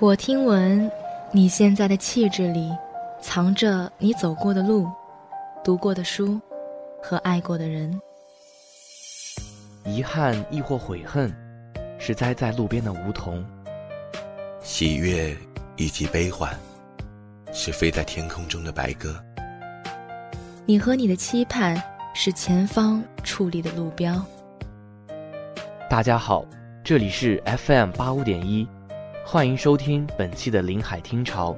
我听闻，你现在的气质里，藏着你走过的路、读过的书和爱过的人。遗憾亦或悔恨，是栽在路边的梧桐；喜悦以及悲欢，是飞在天空中的白鸽。你和你的期盼，是前方矗立的路标。大家好，这里是 FM 八五点一。欢迎收听本期的临海听潮，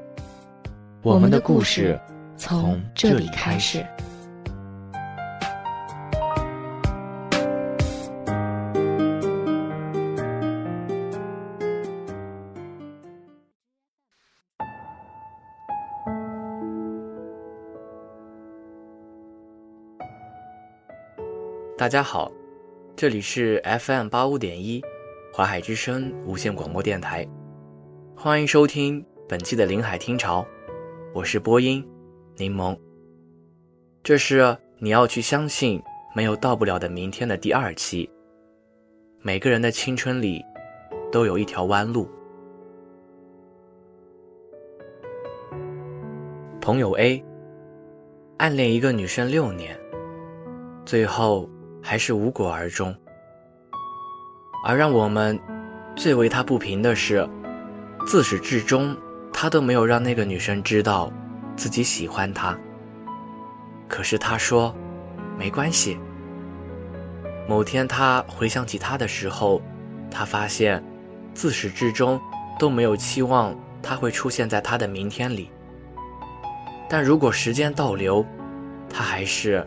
我们的故事从这里开始。大家好，这里是 FM 八五点一，华海之声无线广播电台。欢迎收听本期的临海听潮，我是播音柠檬。这是你要去相信没有到不了的明天的第二期。每个人的青春里都有一条弯路。朋友 A 暗恋一个女生六年，最后还是无果而终。而让我们最为他不平的是。自始至终，他都没有让那个女生知道自己喜欢他。可是他说，没关系。某天他回想起她的时候，他发现，自始至终都没有期望她会出现在他的明天里。但如果时间倒流，他还是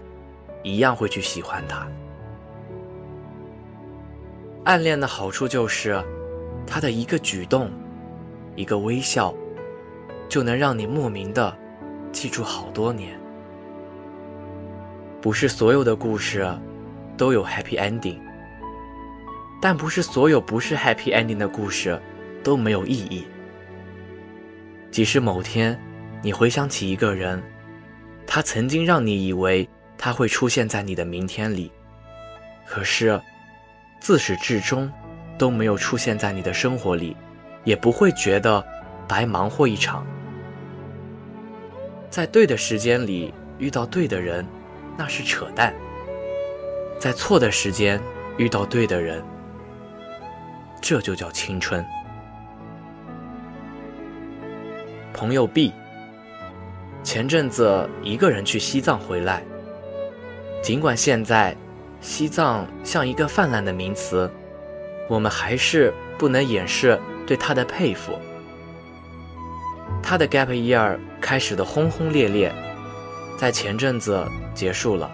一样会去喜欢她。暗恋的好处就是，他的一个举动。一个微笑，就能让你莫名的记住好多年。不是所有的故事都有 happy ending，但不是所有不是 happy ending 的故事都没有意义。即使某天你回想起一个人，他曾经让你以为他会出现在你的明天里，可是自始至终都没有出现在你的生活里。也不会觉得白忙活一场。在对的时间里遇到对的人，那是扯淡；在错的时间遇到对的人，这就叫青春。朋友 B 前阵子一个人去西藏回来，尽管现在西藏像一个泛滥的名词，我们还是不能掩饰。对他的佩服，他的 gap year 开始的轰轰烈烈，在前阵子结束了。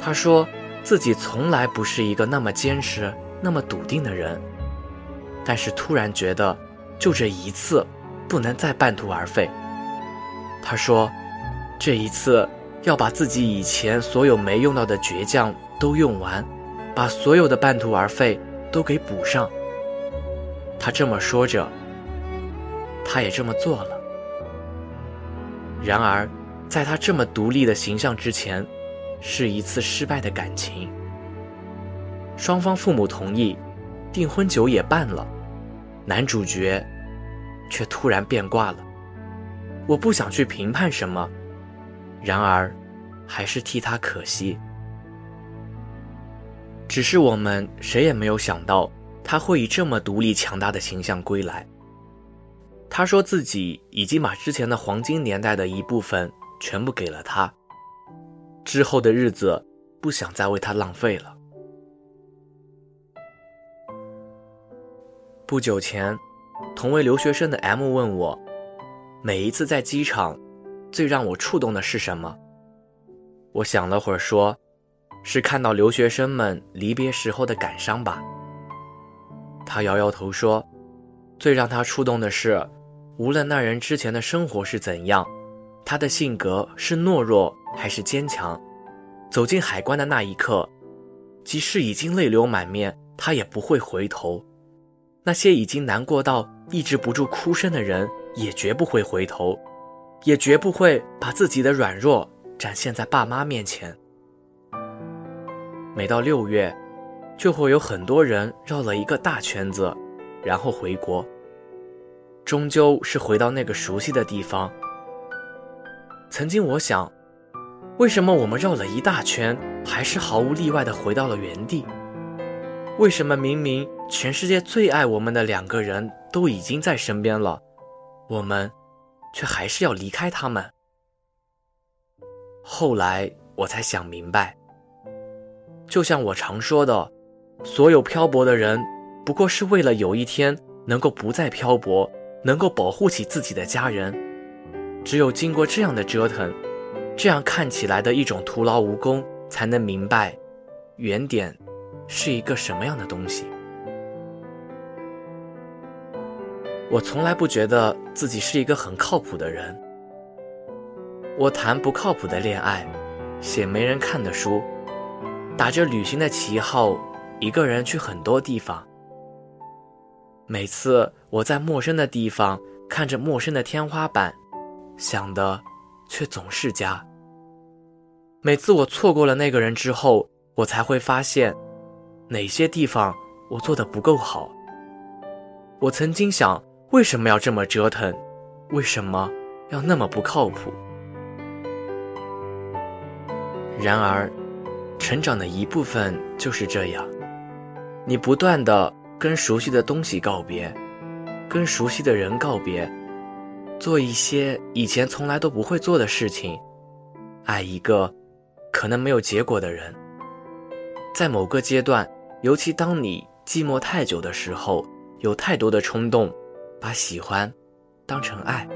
他说自己从来不是一个那么坚持、那么笃定的人，但是突然觉得就这一次不能再半途而废。他说这一次要把自己以前所有没用到的倔强都用完，把所有的半途而废都给补上。他这么说着，他也这么做了。然而，在他这么独立的形象之前，是一次失败的感情。双方父母同意，订婚酒也办了，男主角却突然变卦了。我不想去评判什么，然而，还是替他可惜。只是我们谁也没有想到。他会以这么独立强大的形象归来。他说自己已经把之前的黄金年代的一部分全部给了他，之后的日子不想再为他浪费了。不久前，同为留学生的 M 问我，每一次在机场，最让我触动的是什么？我想了会儿，说，是看到留学生们离别时候的感伤吧。他摇摇头说：“最让他触动的是，无论那人之前的生活是怎样，他的性格是懦弱还是坚强，走进海关的那一刻，即使已经泪流满面，他也不会回头。那些已经难过到抑制不住哭声的人，也绝不会回头，也绝不会把自己的软弱展现在爸妈面前。每到六月。”就会有很多人绕了一个大圈子，然后回国。终究是回到那个熟悉的地方。曾经我想，为什么我们绕了一大圈，还是毫无例外的回到了原地？为什么明明全世界最爱我们的两个人都已经在身边了，我们却还是要离开他们？后来我才想明白，就像我常说的，所有漂泊的人，不过是为了有一天能够不再漂泊，能够保护起自己的家人。只有经过这样的折腾，这样看起来的一种徒劳无功，才能明白，原点是一个什么样的东西。我从来不觉得自己是一个很靠谱的人。我谈不靠谱的恋爱，写没人看的书，打着旅行的旗号，一个人去很多地方。每次我在陌生的地方看着陌生的天花板，想的却总是家。每次我错过了那个人之后，我才会发现哪些地方我做的不够好。我曾经想，为什么要这么折腾？为什么要那么不靠谱？然而，成长的一部分就是这样：你不断的跟熟悉的东西告别，跟熟悉的人告别，做一些以前从来都不会做的事情，爱一个可能没有结果的人。在某个阶段，尤其当你寂寞太久的时候，有太多的冲动，把喜欢当成爱，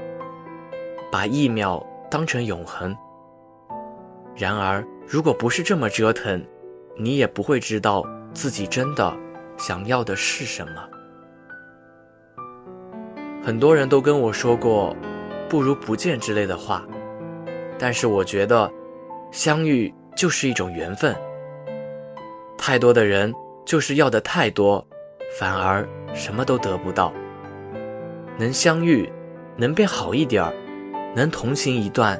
把一秒当成永恒。然而，如果不是这么折腾，你也不会知道自己真的想要的是什么。很多人都跟我说过“不如不见”之类的话，但是我觉得，相遇就是一种缘分。太多的人就是要的太多，反而什么都得不到。能相遇，能变好一点儿，能同行一段，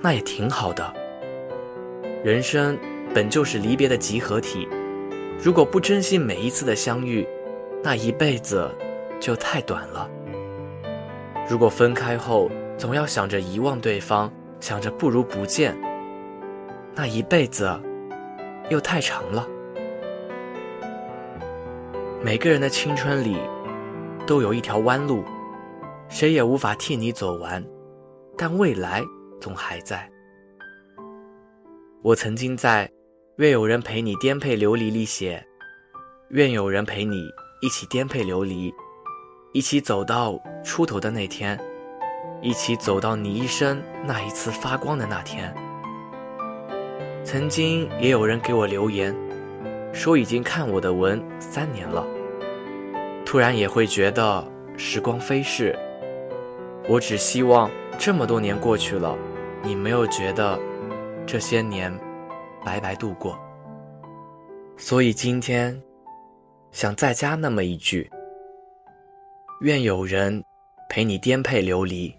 那也挺好的。人生本就是离别的集合体，如果不珍惜每一次的相遇，那一辈子就太短了。如果分开后总要想着遗忘对方，想着不如不见，那一辈子又太长了。每个人的青春里都有一条弯路，谁也无法替你走完，但未来总还在。我曾经在“愿有人陪你颠沛流离”里写：“愿有人陪你一起颠沛流离，一起走到出头的那天，一起走到你一生那一次发光的那天。”曾经也有人给我留言，说已经看我的文三年了，突然也会觉得时光飞逝。我只希望这么多年过去了，你没有觉得。这些年，白白度过。所以今天，想再加那么一句：愿有人陪你颠沛流离。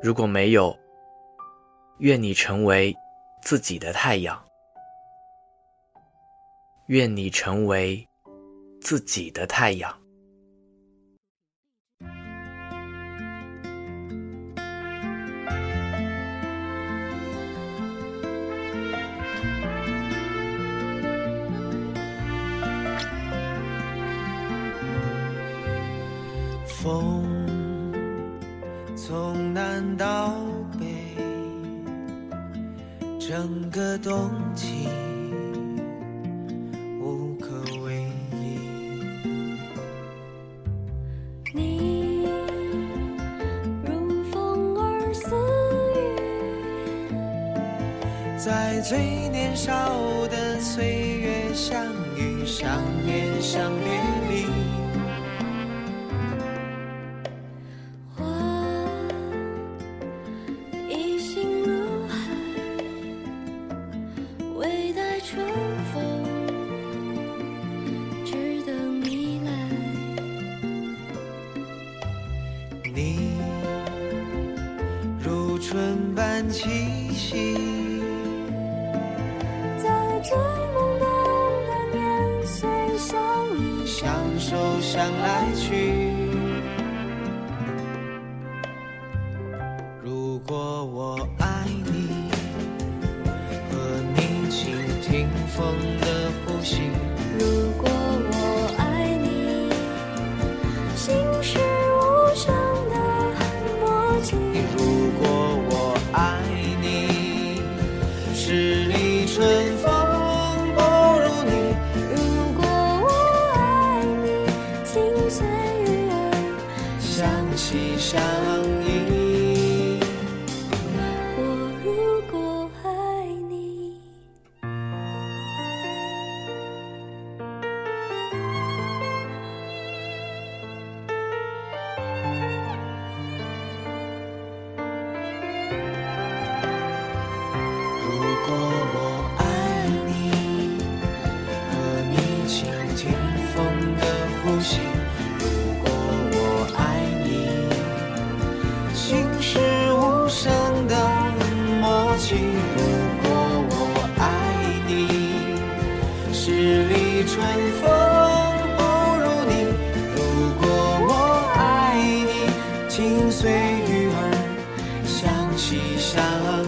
如果没有，愿你成为自己的太阳。愿你成为自己的太阳。从南到北，整个冬季无可为依。你如风儿似雨，在最年少的岁月相遇、相恋、相别你如春般气息，在最懵懂的年岁相遇，相守相来去。相惜相依。想